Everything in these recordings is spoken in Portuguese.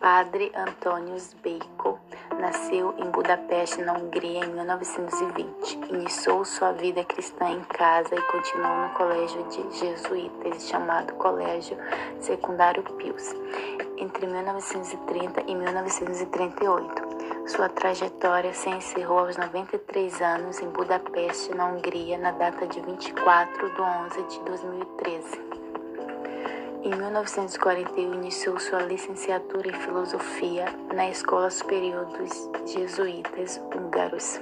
Padre Antônio Bacon nasceu em Budapeste, na Hungria, em 1920. Iniciou sua vida cristã em casa e continuou no colégio de jesuítas chamado Colégio Secundário Pius, entre 1930 e 1938. Sua trajetória se encerrou aos 93 anos em Budapeste, na Hungria, na data de 24 de 11 de 2013. Em 1941, iniciou sua licenciatura em filosofia na Escola Superior dos Jesuítas Húngaros.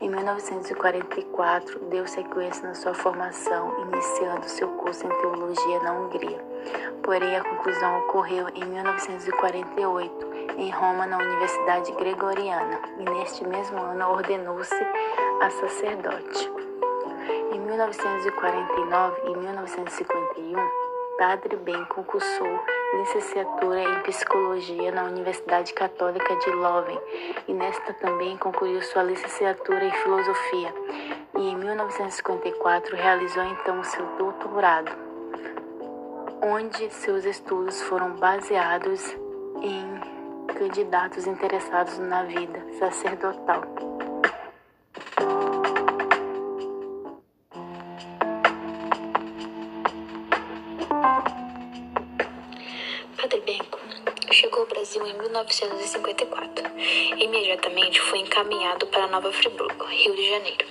Em 1944, deu sequência na sua formação, iniciando seu curso em teologia na Hungria. Porém, a conclusão ocorreu em 1948 em Roma, na Universidade Gregoriana, e neste mesmo ano ordenou-se a sacerdote. Em 1949 e 1951, Padre Ben concursou licenciatura em psicologia na Universidade Católica de Leuven e nesta também concluiu sua licenciatura em filosofia. E em 1954 realizou então seu doutorado, onde seus estudos foram baseados em candidatos interessados na vida sacerdotal. Padre Benco chegou ao Brasil em 1954. Imediatamente foi encaminhado para Nova Friburgo, Rio de Janeiro,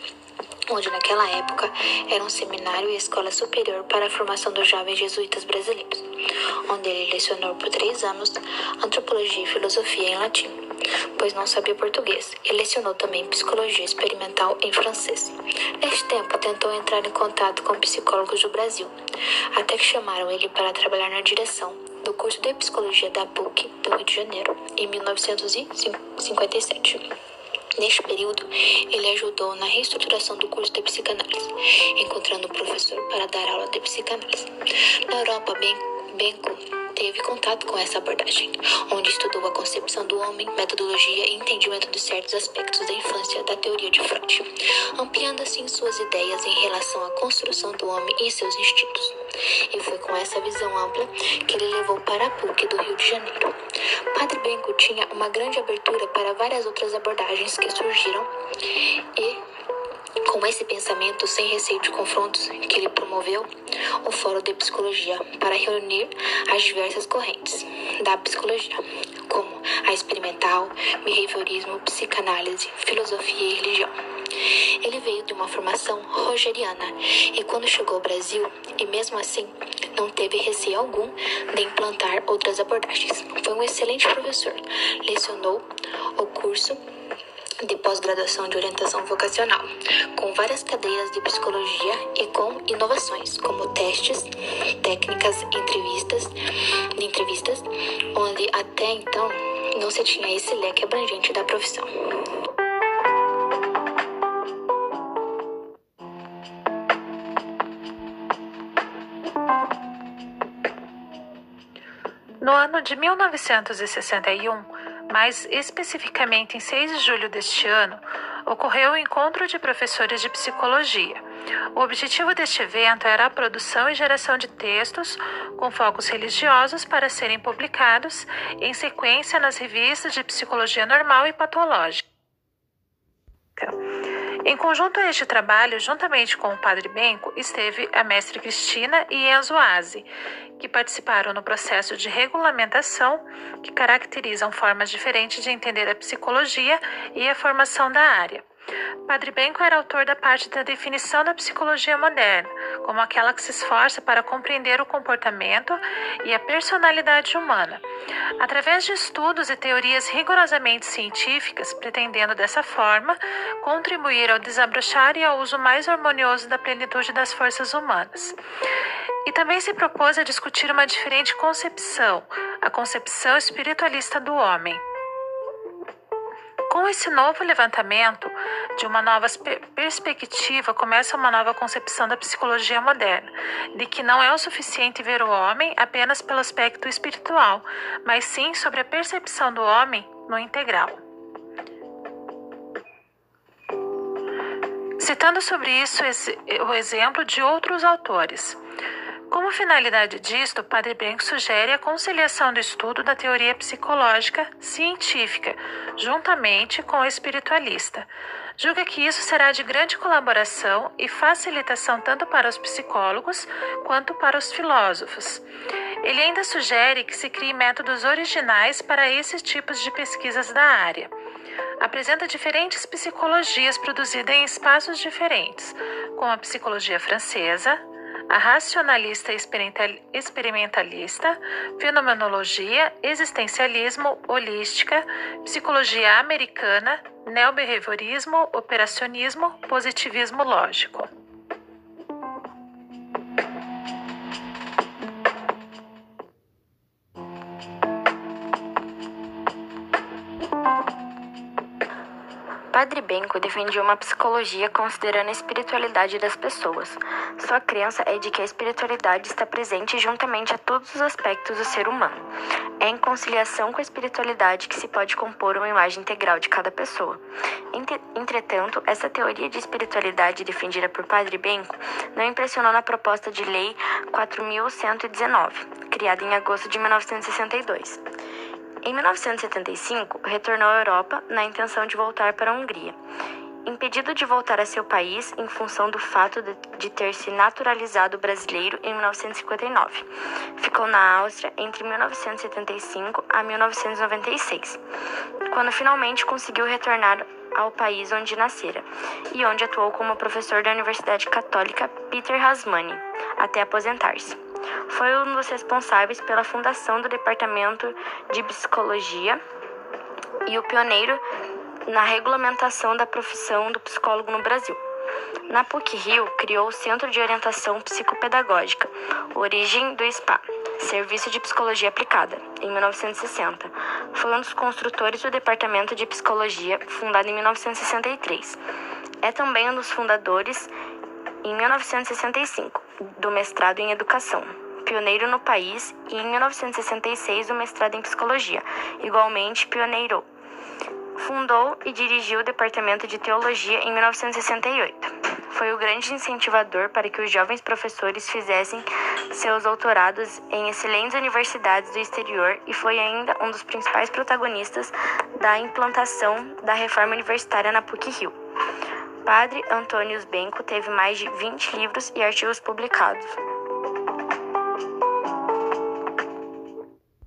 onde naquela época era um seminário e escola superior para a formação dos jovens jesuítas brasileiros onde ele lecionou por três anos antropologia e filosofia em latim, pois não sabia português, e lecionou também psicologia experimental em francês. Neste tempo, tentou entrar em contato com psicólogos do Brasil, até que chamaram ele para trabalhar na direção do curso de psicologia da PUC do Rio de Janeiro, em 1957. Neste período, ele ajudou na reestruturação do curso de psicanálise, encontrando um professor para dar aula de psicanálise. Na Europa, Benko teve contato com essa abordagem, onde estudou a concepção do homem, metodologia e entendimento de certos aspectos da infância da teoria de Freud, ampliando assim suas ideias em relação à construção do homem e seus instintos. E foi com essa visão ampla que ele levou para a PUC do Rio de Janeiro. Padre Benko tinha uma grande abertura para várias outras abordagens que surgiram e com esse pensamento, sem receio de confrontos, que ele promoveu o Fórum de Psicologia para reunir as diversas correntes da psicologia, como a experimental, behaviorismo, psicanálise, filosofia e religião. Veio de uma formação rogeriana e, quando chegou ao Brasil, e mesmo assim não teve receio algum de implantar outras abordagens. Foi um excelente professor, lecionou o curso de pós-graduação de orientação vocacional, com várias cadeiras de psicologia e com inovações, como testes, técnicas, entrevistas, de entrevistas, onde até então não se tinha esse leque abrangente da profissão. No ano de 1961, mais especificamente em 6 de julho deste ano, ocorreu o encontro de professores de psicologia. O objetivo deste evento era a produção e geração de textos com focos religiosos para serem publicados em sequência nas revistas de psicologia normal e patológica. Em conjunto a este trabalho, juntamente com o Padre Benco, esteve a mestre Cristina e Enzo Aze, que participaram no processo de regulamentação que caracterizam formas diferentes de entender a psicologia e a formação da área. Padre Benco era autor da parte da definição da psicologia moderna, como aquela que se esforça para compreender o comportamento e a personalidade humana, através de estudos e teorias rigorosamente científicas, pretendendo dessa forma contribuir ao desabrochar e ao uso mais harmonioso da plenitude das forças humanas. E também se propôs a discutir uma diferente concepção, a concepção espiritualista do homem. Com esse novo levantamento de uma nova perspectiva, começa uma nova concepção da psicologia moderna, de que não é o suficiente ver o homem apenas pelo aspecto espiritual, mas sim sobre a percepção do homem no integral. Citando sobre isso o exemplo de outros autores. Como finalidade disto, Padre Benco sugere a conciliação do estudo da teoria psicológica científica, juntamente com a espiritualista. Julga que isso será de grande colaboração e facilitação tanto para os psicólogos quanto para os filósofos. Ele ainda sugere que se criem métodos originais para esses tipos de pesquisas da área. Apresenta diferentes psicologias produzidas em espaços diferentes, como a psicologia francesa, a racionalista experimentalista, fenomenologia, existencialismo, holística, psicologia americana, neobehaviorismo, operacionismo, positivismo lógico. Padre Benco defendia uma psicologia considerando a espiritualidade das pessoas. Sua crença é de que a espiritualidade está presente juntamente a todos os aspectos do ser humano. É em conciliação com a espiritualidade que se pode compor uma imagem integral de cada pessoa. Entretanto, essa teoria de espiritualidade defendida por Padre Benco não impressionou na proposta de lei 4119, criada em agosto de 1962. Em 1975, retornou à Europa na intenção de voltar para a Hungria. Impedido de voltar a seu país em função do fato de, de ter se naturalizado brasileiro em 1959. Ficou na Áustria entre 1975 a 1996, quando finalmente conseguiu retornar ao país onde nascera e onde atuou como professor da Universidade Católica Peter Hasmani até aposentar-se. Foi um dos responsáveis pela fundação do Departamento de Psicologia e o pioneiro na regulamentação da profissão do psicólogo no Brasil. Na PUC Rio, criou o Centro de Orientação Psicopedagógica, Origem do SPA, Serviço de Psicologia Aplicada, em 1960. Foi um dos construtores do Departamento de Psicologia, fundado em 1963. É também um dos fundadores, em 1965, do mestrado em Educação, pioneiro no país, e em 1966 o mestrado em Psicologia, igualmente pioneiro. Fundou e dirigiu o Departamento de Teologia em 1968. Foi o grande incentivador para que os jovens professores fizessem seus doutorados em excelentes universidades do exterior e foi ainda um dos principais protagonistas da implantação da reforma universitária na PUC-Rio. Padre Antônio Benco teve mais de 20 livros e artigos publicados.